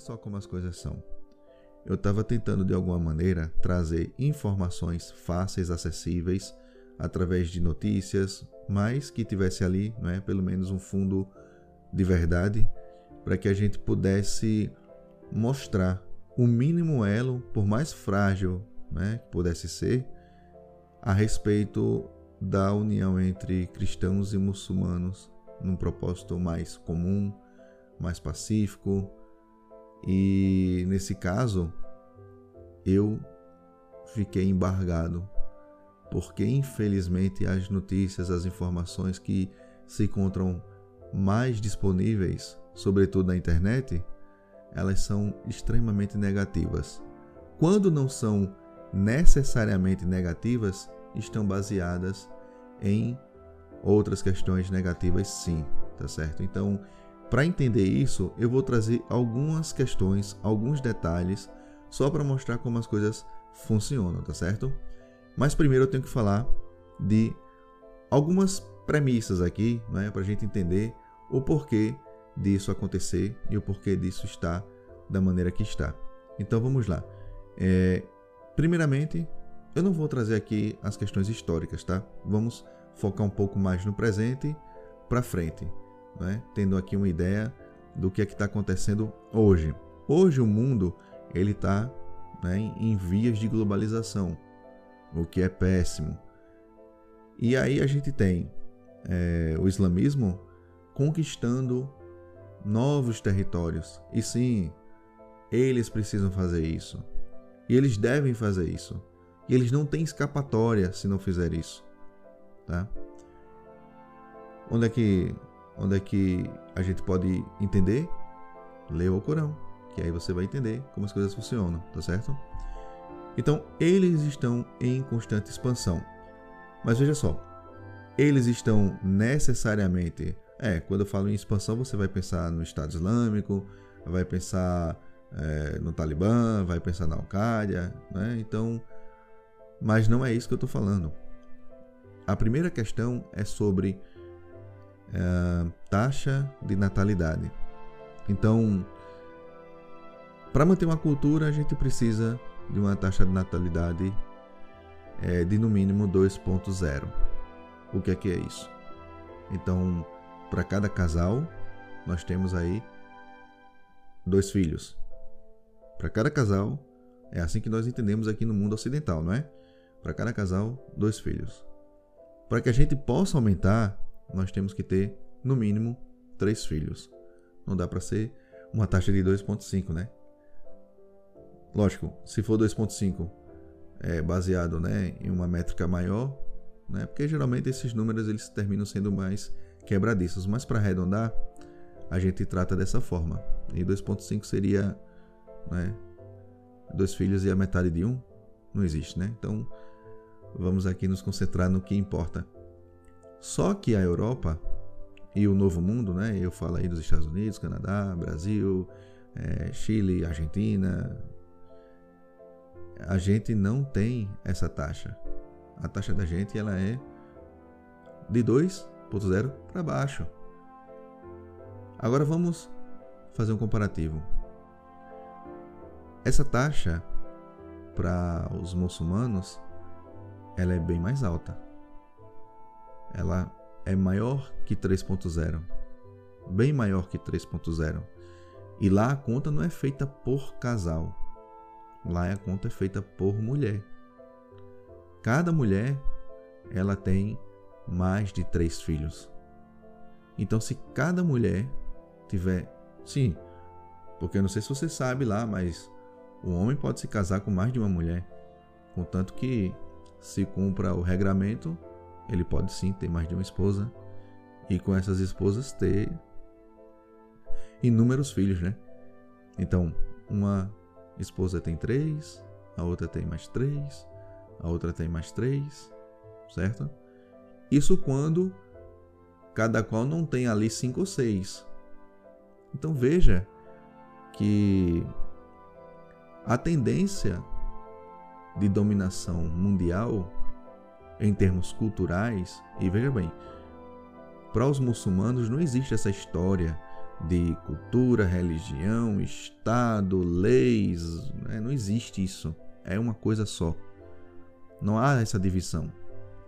só como as coisas são. Eu estava tentando de alguma maneira trazer informações fáceis, acessíveis, através de notícias, mas que tivesse ali, não é, pelo menos um fundo de verdade, para que a gente pudesse mostrar o mínimo elo, por mais frágil né, que pudesse ser, a respeito da união entre cristãos e muçulmanos num propósito mais comum, mais pacífico. E nesse caso, eu fiquei embargado, porque infelizmente as notícias, as informações que se encontram mais disponíveis, sobretudo na internet, elas são extremamente negativas. Quando não são necessariamente negativas, estão baseadas em outras questões negativas, sim, tá certo? Então, para entender isso, eu vou trazer algumas questões, alguns detalhes, só para mostrar como as coisas funcionam, tá certo? Mas primeiro eu tenho que falar de algumas premissas aqui, né, para a gente entender o porquê disso acontecer e o porquê disso estar da maneira que está. Então vamos lá. É, primeiramente, eu não vou trazer aqui as questões históricas, tá? Vamos focar um pouco mais no presente para frente, né? tendo aqui uma ideia do que é que está acontecendo hoje. Hoje o mundo ele está né, em vias de globalização, o que é péssimo. E aí a gente tem é, o islamismo conquistando novos territórios. E sim, eles precisam fazer isso. E eles devem fazer isso. E eles não têm escapatória se não fizer isso. Tá? Onde é que, onde é que a gente pode entender? Leia o Corão, que aí você vai entender como as coisas funcionam, tá certo? Então, eles estão em constante expansão. Mas veja só, eles estão necessariamente. É, quando eu falo em expansão, você vai pensar no Estado Islâmico, vai pensar é, no Talibã, vai pensar na Al-Qaeda, né? Então, mas não é isso que eu estou falando. A primeira questão é sobre é, taxa de natalidade. Então, para manter uma cultura, a gente precisa de uma taxa de natalidade é, de no mínimo 2.0. O que é que é isso? Então, para cada casal, nós temos aí dois filhos. Para cada casal, é assim que nós entendemos aqui no mundo ocidental, não é? Para cada casal, dois filhos. Para que a gente possa aumentar, nós temos que ter, no mínimo, três filhos. Não dá para ser uma taxa de 2,5, né? Lógico, se for 2,5 é baseado né, em uma métrica maior, né? Porque geralmente esses números eles terminam sendo mais quebradiços, mas para arredondar, a gente trata dessa forma. E 2.5 seria, né, dois filhos e a metade de um, não existe, né? Então, vamos aqui nos concentrar no que importa. Só que a Europa e o Novo Mundo, né? Eu falo aí dos Estados Unidos, Canadá, Brasil, é, Chile, Argentina. A gente não tem essa taxa. A taxa da gente ela é de 2.0 para baixo. Agora vamos fazer um comparativo. Essa taxa para os muçulmanos ela é bem mais alta. Ela é maior que 3.0. Bem maior que 3.0. E lá a conta não é feita por casal. Lá a conta é feita por mulher. Cada mulher ela tem mais de três filhos. Então, se cada mulher tiver, sim, porque eu não sei se você sabe lá, mas o homem pode se casar com mais de uma mulher, contanto que se cumpra o regramento, ele pode sim ter mais de uma esposa e com essas esposas ter inúmeros filhos, né? Então, uma esposa tem três, a outra tem mais três, a outra tem mais três, certo? Isso quando cada qual não tem ali cinco ou seis. Então veja que a tendência de dominação mundial em termos culturais, e veja bem, para os muçulmanos não existe essa história de cultura, religião, Estado, leis. Né? Não existe isso. É uma coisa só. Não há essa divisão.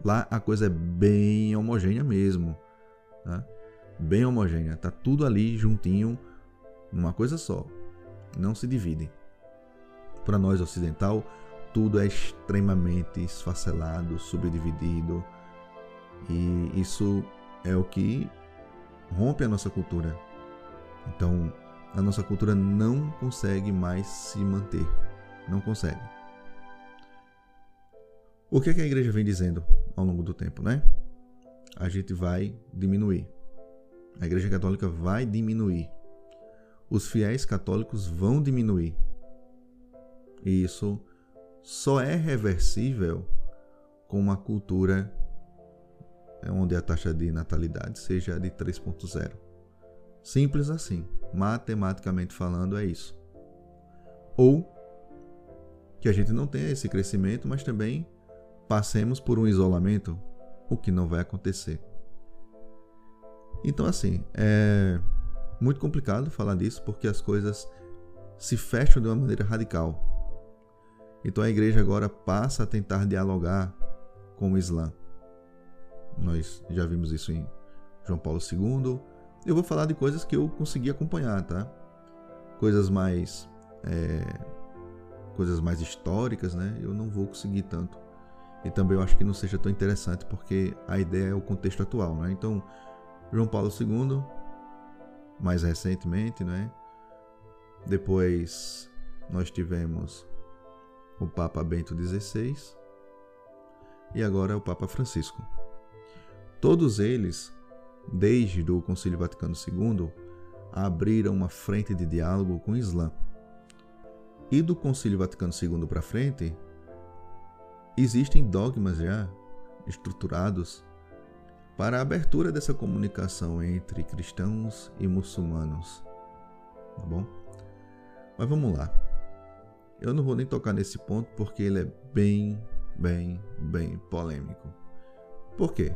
Lá a coisa é bem homogênea mesmo. Tá? Bem homogênea. Tá tudo ali juntinho, numa coisa só. Não se dividem. Para nós ocidental, tudo é extremamente esfacelado, subdividido. E isso é o que rompe a nossa cultura. Então, a nossa cultura não consegue mais se manter. Não consegue. O que, é que a igreja vem dizendo ao longo do tempo, né? A gente vai diminuir. A igreja católica vai diminuir. Os fiéis católicos vão diminuir. E isso só é reversível com uma cultura onde a taxa de natalidade seja de 3.0. Simples assim. Matematicamente falando, é isso. Ou que a gente não tenha esse crescimento, mas também passemos por um isolamento, o que não vai acontecer. Então, assim, é muito complicado falar disso porque as coisas se fecham de uma maneira radical. Então a igreja agora passa a tentar dialogar com o Islã. Nós já vimos isso em João Paulo II. Eu vou falar de coisas que eu consegui acompanhar, tá? Coisas mais é, coisas mais históricas, né? Eu não vou conseguir tanto. E também eu acho que não seja tão interessante porque a ideia é o contexto atual, né? Então, João Paulo II, mais recentemente, né? Depois nós tivemos o Papa Bento XVI e agora o Papa Francisco. Todos eles, desde o Concílio Vaticano II, abriram uma frente de diálogo com o Islã. E do Concílio Vaticano II para frente, existem dogmas já estruturados para a abertura dessa comunicação entre cristãos e muçulmanos. Tá bom? Mas vamos lá. Eu não vou nem tocar nesse ponto porque ele é bem, bem, bem polêmico. Por quê?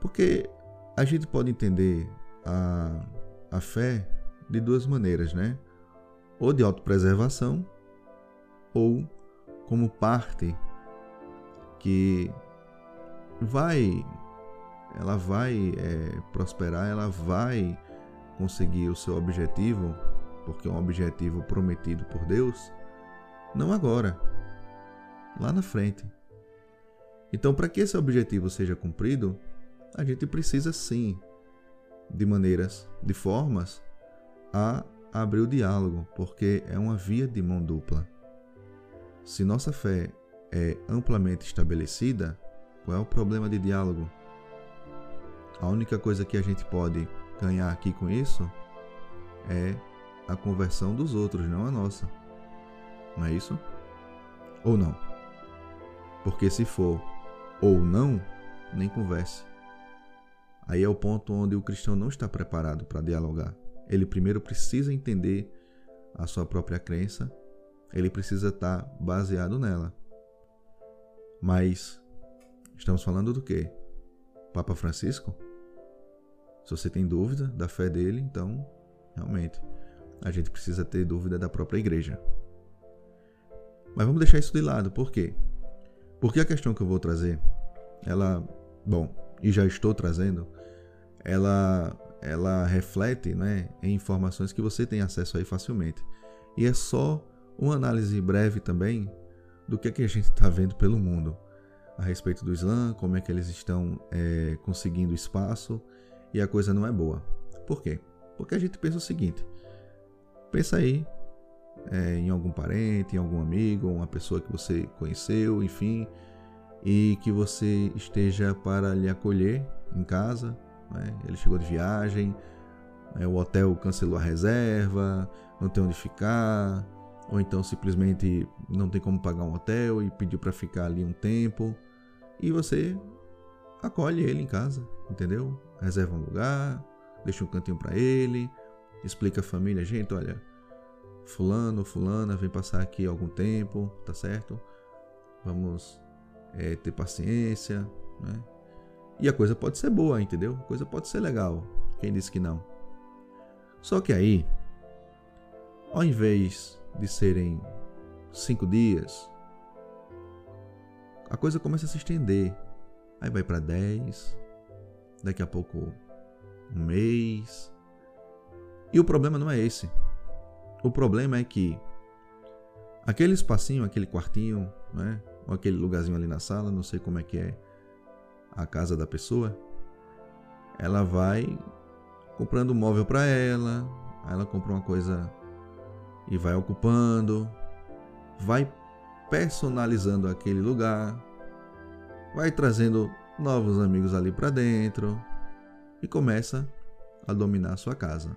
Porque a gente pode entender a, a fé de duas maneiras, né? Ou de autopreservação, ou como parte que vai, ela vai é, prosperar, ela vai conseguir o seu objetivo, porque é um objetivo prometido por Deus, não agora, lá na frente. Então, para que esse objetivo seja cumprido, a gente precisa sim de maneiras, de formas a abrir o diálogo, porque é uma via de mão dupla. Se nossa fé é amplamente estabelecida, qual é o problema de diálogo? A única coisa que a gente pode ganhar aqui com isso é a conversão dos outros, não a nossa. Não é isso? Ou não? Porque se for ou não, nem converse. Aí é o ponto onde o cristão não está preparado para dialogar. Ele primeiro precisa entender a sua própria crença, ele precisa estar baseado nela. Mas estamos falando do quê? Papa Francisco? Se você tem dúvida da fé dele, então realmente a gente precisa ter dúvida da própria igreja. Mas vamos deixar isso de lado, por quê? Porque a questão que eu vou trazer, ela, bom, e já estou trazendo, ela ela reflete né, em informações que você tem acesso aí facilmente. E é só uma análise breve também do que, é que a gente está vendo pelo mundo a respeito do Islã, como é que eles estão é, conseguindo espaço e a coisa não é boa. Por quê? Porque a gente pensa o seguinte: pensa aí é, em algum parente, em algum amigo, uma pessoa que você conheceu, enfim, e que você esteja para lhe acolher em casa. Né? Ele chegou de viagem, né? o hotel cancelou a reserva, não tem onde ficar, ou então simplesmente não tem como pagar um hotel e pediu para ficar ali um tempo, e você acolhe ele em casa, entendeu? Reserva um lugar, deixa um cantinho para ele, explica a família, gente, olha, fulano, fulana vem passar aqui algum tempo, tá certo? Vamos é, ter paciência, né? E a coisa pode ser boa, entendeu? A coisa pode ser legal. Quem disse que não? Só que aí, ao invés de serem cinco dias, a coisa começa a se estender. Aí vai para dez, daqui a pouco um mês. E o problema não é esse. O problema é que aquele espacinho, aquele quartinho, né? ou aquele lugarzinho ali na sala, não sei como é que é a casa da pessoa, ela vai comprando móvel para ela, ela compra uma coisa e vai ocupando, vai personalizando aquele lugar, vai trazendo novos amigos ali para dentro e começa a dominar a sua casa.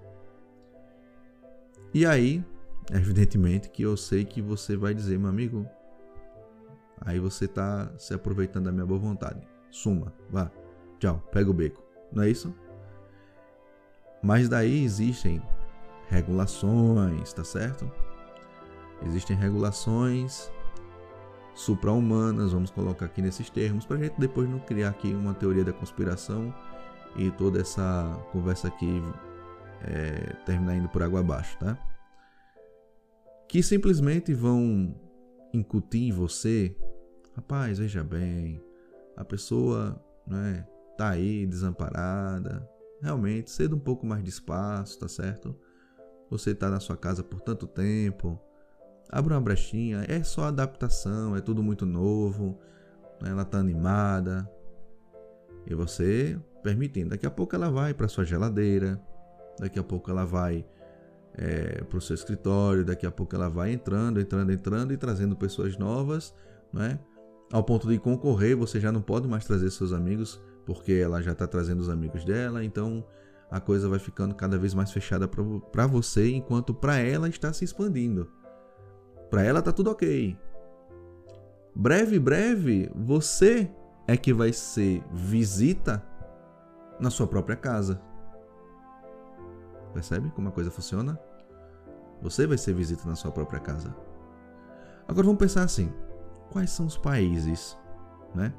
E aí, evidentemente que eu sei que você vai dizer, meu amigo, aí você está se aproveitando da minha boa vontade. Suma, vá, tchau, pega o beco. Não é isso? Mas daí existem regulações, tá certo? Existem regulações supra-humanas, vamos colocar aqui nesses termos, para a gente depois não criar aqui uma teoria da conspiração e toda essa conversa aqui é, terminar indo por água abaixo, tá? Que simplesmente vão incutir em você, rapaz, veja bem, a pessoa, né, tá aí desamparada, realmente, cedo um pouco mais de espaço, tá certo? Você tá na sua casa por tanto tempo, abra uma brechinha, é só adaptação, é tudo muito novo, né? ela tá animada, e você permitindo. Daqui a pouco ela vai para sua geladeira, daqui a pouco ela vai é, para o seu escritório, daqui a pouco ela vai entrando, entrando, entrando e trazendo pessoas novas, né? Ao ponto de concorrer, você já não pode mais trazer seus amigos, porque ela já está trazendo os amigos dela, então a coisa vai ficando cada vez mais fechada para você, enquanto para ela está se expandindo. Para ela tá tudo ok. Breve, breve, você é que vai ser visita na sua própria casa. Percebe como a coisa funciona? Você vai ser visita na sua própria casa. Agora vamos pensar assim: quais são os países, né,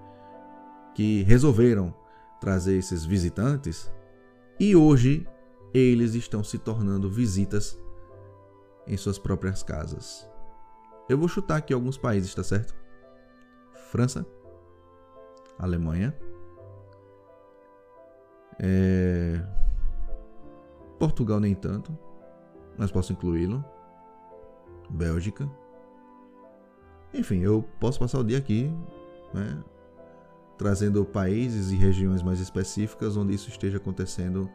que resolveram trazer esses visitantes e hoje eles estão se tornando visitas em suas próprias casas? Eu vou chutar aqui alguns países, tá certo? França, Alemanha, é... Portugal nem tanto, mas posso incluí-lo. Bélgica. Enfim, eu posso passar o dia aqui, né, trazendo países e regiões mais específicas onde isso esteja acontecendo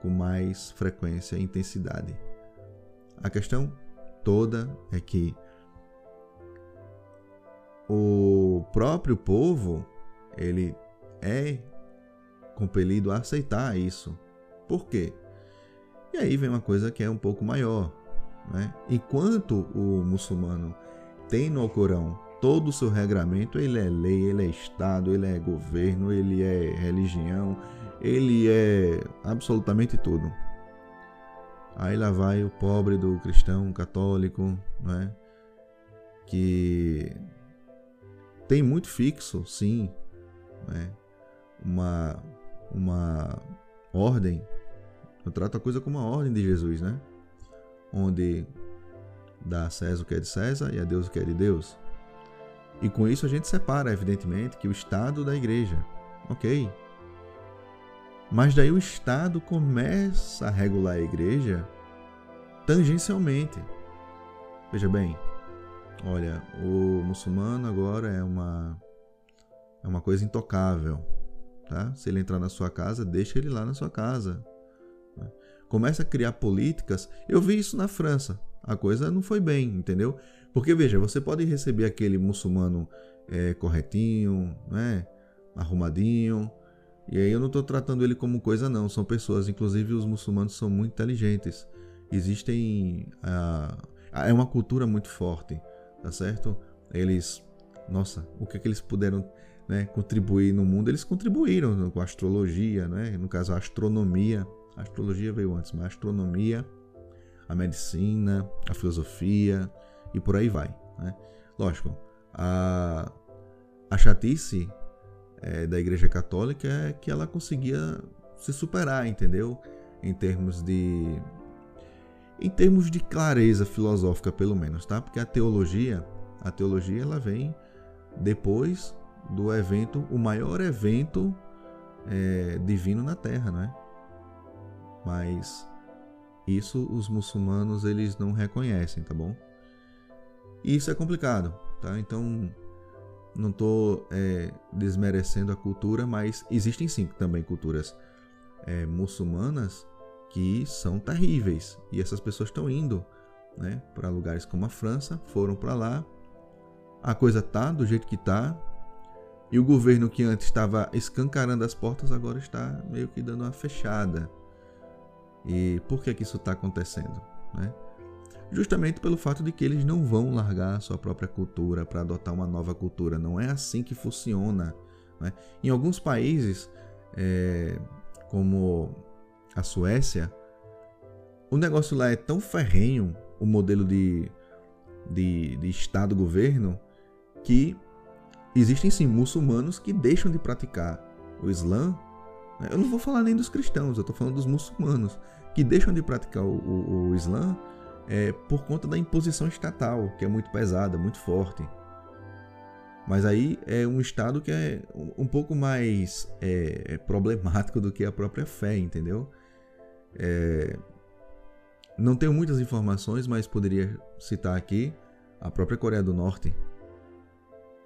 com mais frequência e intensidade. A questão toda é que o próprio povo ele é compelido a aceitar isso. Por quê? E aí vem uma coisa que é um pouco maior. Né? Enquanto o muçulmano tem no Alcorão todo o seu regramento, ele é lei, ele é Estado, ele é governo, ele é religião, ele é absolutamente tudo. Aí lá vai o pobre do cristão católico, né? que tem muito fixo, sim, né? uma, uma ordem. Eu trato a coisa como uma ordem de Jesus, né? Onde dá a César o que é de César e a Deus o que é de Deus. E com isso a gente separa, evidentemente, que o Estado da igreja. Ok. Mas daí o Estado começa a regular a igreja tangencialmente. Veja bem, Olha, o muçulmano agora é uma é uma coisa intocável, tá? Se ele entrar na sua casa, deixa ele lá na sua casa. Começa a criar políticas. Eu vi isso na França. A coisa não foi bem, entendeu? Porque veja, você pode receber aquele muçulmano é, corretinho, né? arrumadinho. E aí eu não estou tratando ele como coisa não. São pessoas, inclusive os muçulmanos são muito inteligentes. Existem ah, é uma cultura muito forte tá certo? Eles, nossa, o que é que eles puderam né, contribuir no mundo? Eles contribuíram com a astrologia, né? no caso a astronomia. A astrologia veio antes, mas a astronomia, a medicina, a filosofia e por aí vai. Né? Lógico, a, a chatice é, da Igreja Católica é que ela conseguia se superar, entendeu? Em termos de em termos de clareza filosófica, pelo menos, tá? Porque a teologia, a teologia ela vem depois do evento, o maior evento é, divino na Terra, não é? Mas isso os muçulmanos eles não reconhecem, tá bom? E isso é complicado, tá? Então não estou é, desmerecendo a cultura, mas existem sim também culturas é, muçulmanas que são terríveis e essas pessoas estão indo, né, para lugares como a França, foram para lá, a coisa tá do jeito que tá e o governo que antes estava escancarando as portas agora está meio que dando uma fechada. E por que que isso está acontecendo, né? justamente pelo fato de que eles não vão largar a sua própria cultura para adotar uma nova cultura. Não é assim que funciona. Né? Em alguns países, é, como a Suécia, o negócio lá é tão ferrenho, o modelo de, de, de Estado-governo, que existem sim muçulmanos que deixam de praticar o Islã. Eu não vou falar nem dos cristãos, eu estou falando dos muçulmanos que deixam de praticar o, o, o Islã é, por conta da imposição estatal, que é muito pesada, muito forte. Mas aí é um estado que é um pouco mais é, é problemático do que a própria fé, entendeu? É, não tenho muitas informações, mas poderia citar aqui a própria Coreia do Norte.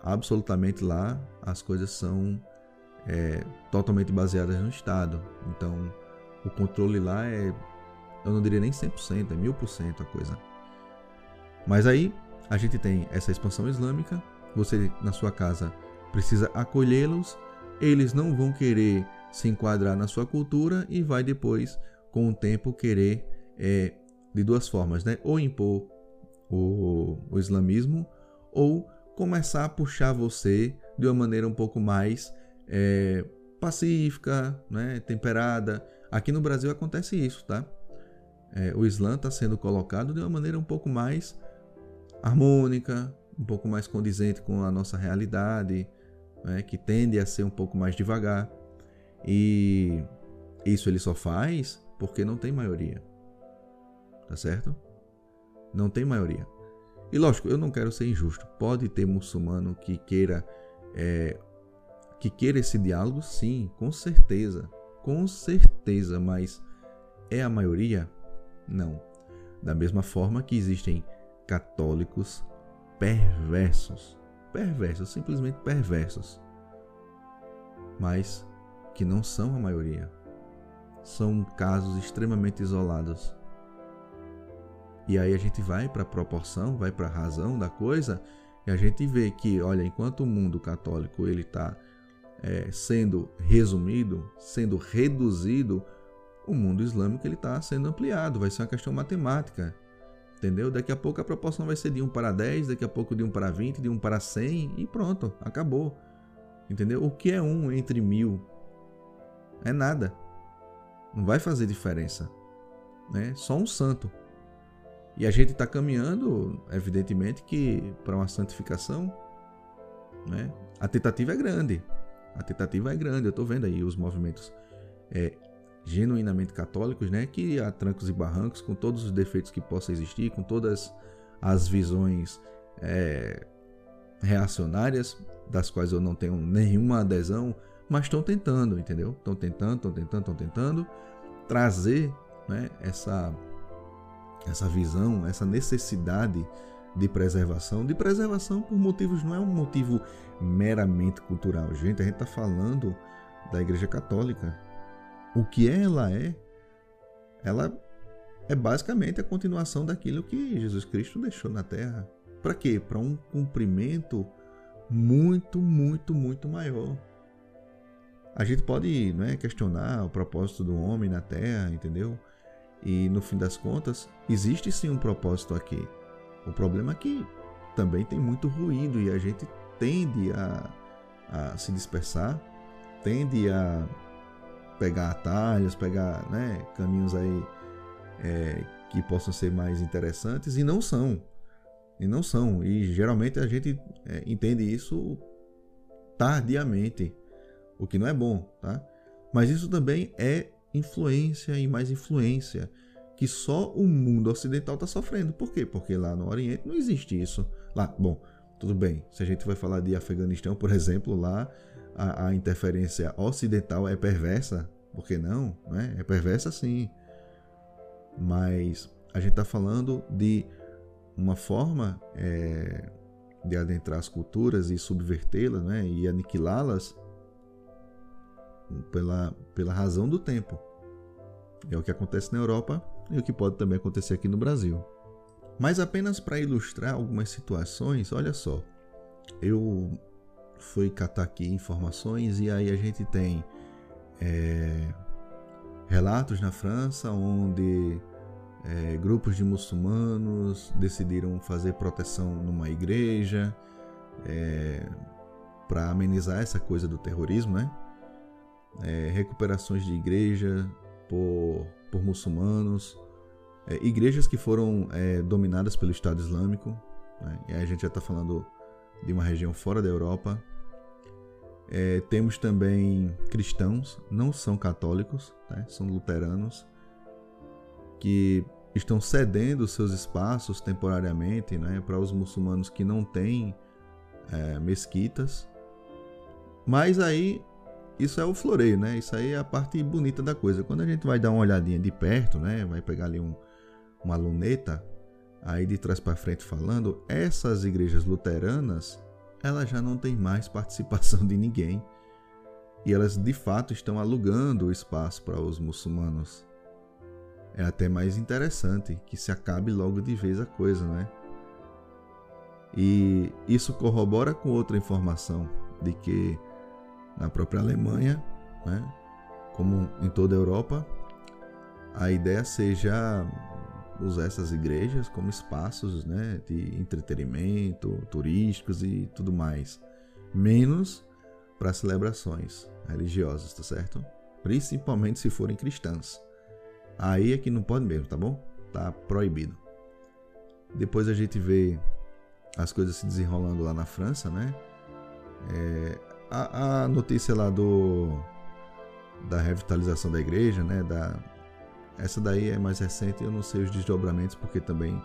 Absolutamente lá as coisas são é, totalmente baseadas no Estado. Então o controle lá é eu não diria nem 100%, é 1000% a coisa. Mas aí a gente tem essa expansão islâmica, você na sua casa precisa acolhê-los, eles não vão querer se enquadrar na sua cultura e vai depois, com o tempo, querer é, de duas formas, né? Ou impor o, o islamismo ou começar a puxar você de uma maneira um pouco mais é, pacífica, né? temperada. Aqui no Brasil acontece isso, tá? é, o Islã está sendo colocado de uma maneira um pouco mais harmônica, um pouco mais condizente com a nossa realidade, né, que tende a ser um pouco mais devagar. E isso ele só faz porque não tem maioria. Tá certo? Não tem maioria. E lógico, eu não quero ser injusto. Pode ter muçulmano que queira é, que queira esse diálogo, sim, com certeza, com certeza, mas é a maioria? Não. Da mesma forma que existem católicos perversos, perversos, simplesmente perversos, mas que não são a maioria. São casos extremamente isolados. E aí a gente vai para a proporção, vai para a razão da coisa e a gente vê que, olha, enquanto o mundo católico ele está é, sendo resumido, sendo reduzido o mundo islâmico ele está sendo ampliado, vai ser uma questão matemática. Entendeu? Daqui a pouco a proporção vai ser de 1 para 10, daqui a pouco de 1 para 20, de 1 para 100 e pronto, acabou. Entendeu? O que é 1 entre mil? É nada. Não vai fazer diferença. Né? Só um santo. E a gente está caminhando, evidentemente, que para uma santificação, né? a tentativa é grande. A tentativa é grande. Eu estou vendo aí os movimentos é, genuinamente católicos, né, que há trancos e barrancos, com todos os defeitos que possam existir, com todas as visões é, reacionárias, das quais eu não tenho nenhuma adesão, mas estão tentando, entendeu? Estão tentando, estão tentando, estão tentando trazer né, essa, essa visão, essa necessidade de preservação, de preservação por motivos, não é um motivo meramente cultural, gente, a gente está falando da Igreja Católica, o que ela é, ela é basicamente a continuação daquilo que Jesus Cristo deixou na terra. Para quê? Para um cumprimento muito, muito, muito maior. A gente pode né, questionar o propósito do homem na terra, entendeu? E no fim das contas, existe sim um propósito aqui. O problema é que também tem muito ruído e a gente tende a, a se dispersar, tende a pegar atalhos, pegar né, caminhos aí é, que possam ser mais interessantes e não são. E não são. E geralmente a gente é, entende isso tardiamente, o que não é bom, tá? Mas isso também é influência e mais influência que só o mundo ocidental está sofrendo. Por quê? Porque lá no Oriente não existe isso. Lá, bom, tudo bem. Se a gente vai falar de Afeganistão, por exemplo, lá a, a interferência ocidental é perversa. Por que não? Né? É perversa sim. Mas a gente está falando de uma forma é, de adentrar as culturas e subvertê-las né? e aniquilá-las pela, pela razão do tempo. É o que acontece na Europa e o que pode também acontecer aqui no Brasil. Mas apenas para ilustrar algumas situações, olha só, eu fui catar aqui informações e aí a gente tem é, relatos na França onde é, grupos de muçulmanos decidiram fazer proteção numa igreja é, para amenizar essa coisa do terrorismo, né? É, recuperações de igreja por, por muçulmanos, é, igrejas que foram é, dominadas pelo Estado Islâmico, né? e aí a gente já está falando de uma região fora da Europa. É, temos também cristãos, não são católicos, né? são luteranos, que estão cedendo seus espaços temporariamente né? para os muçulmanos que não têm é, mesquitas. Mas aí isso é o floreio, né? Isso aí é a parte bonita da coisa. Quando a gente vai dar uma olhadinha de perto, né? Vai pegar ali um, uma luneta, aí de trás para frente falando, essas igrejas luteranas, elas já não têm mais participação de ninguém. E elas de fato estão alugando o espaço para os muçulmanos. É até mais interessante que se acabe logo de vez a coisa, não é? E isso corrobora com outra informação de que na própria Alemanha, né, como em toda a Europa, a ideia seja usar essas igrejas como espaços né, de entretenimento, turísticos e tudo mais, menos para celebrações religiosas, tá certo? Principalmente se forem cristãs. Aí é que não pode mesmo, tá bom? Tá proibido. Depois a gente vê as coisas se desenrolando lá na França, né? É, a, a notícia lá do da revitalização da igreja, né? Da, essa daí é mais recente, eu não sei os desdobramentos porque também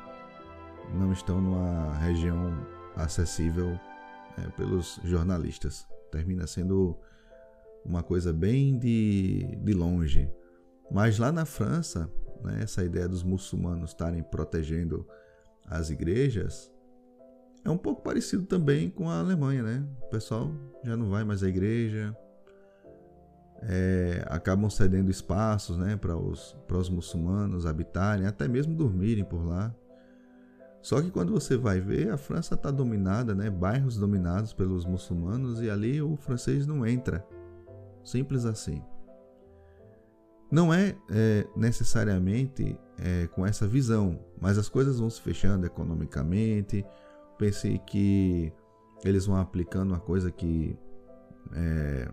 não estão numa região acessível é, pelos jornalistas. Termina sendo uma coisa bem de, de longe. Mas lá na França, né, essa ideia dos muçulmanos estarem protegendo as igrejas é um pouco parecido também com a Alemanha, né? O pessoal já não vai mais à igreja, é, acabam cedendo espaços né, para os, os muçulmanos habitarem, até mesmo dormirem por lá. Só que quando você vai ver, a França está dominada, né, bairros dominados pelos muçulmanos, e ali o francês não entra. Simples assim. Não é, é necessariamente é, com essa visão, mas as coisas vão se fechando economicamente, pensei que eles vão aplicando uma coisa que é,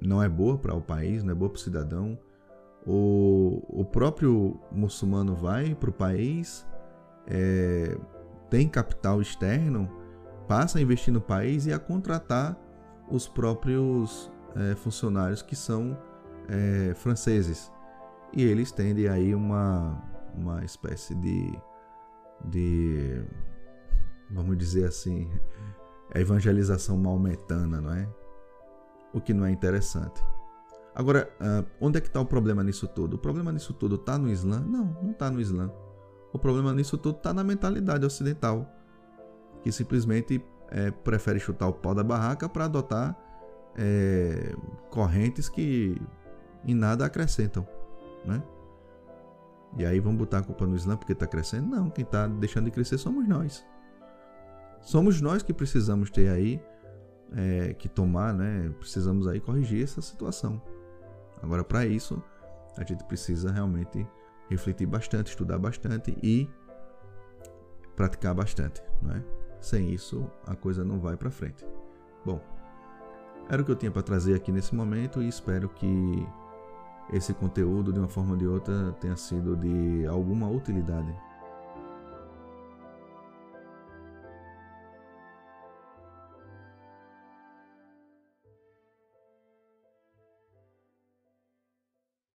não é boa para o país, não é boa para o cidadão. O, próprio muçulmano vai para o país, é, tem capital externo, passa a investir no país e a contratar os próprios é, funcionários que são é, franceses. E eles tendem aí uma, uma espécie de, de vamos dizer assim, a evangelização maometana, não é? O que não é interessante. Agora, ah, onde é que está o problema nisso tudo? O problema nisso tudo está no Islã? Não, não está no Islã. O problema nisso tudo está na mentalidade ocidental, que simplesmente é, prefere chutar o pau da barraca para adotar é, correntes que em nada acrescentam, né? E aí vamos botar a culpa no Islã porque está crescendo? Não, quem está deixando de crescer somos nós somos nós que precisamos ter aí é, que tomar, né? Precisamos aí corrigir essa situação. Agora, para isso, a gente precisa realmente refletir bastante, estudar bastante e praticar bastante, não é? Sem isso, a coisa não vai para frente. Bom, era o que eu tinha para trazer aqui nesse momento e espero que esse conteúdo, de uma forma ou de outra, tenha sido de alguma utilidade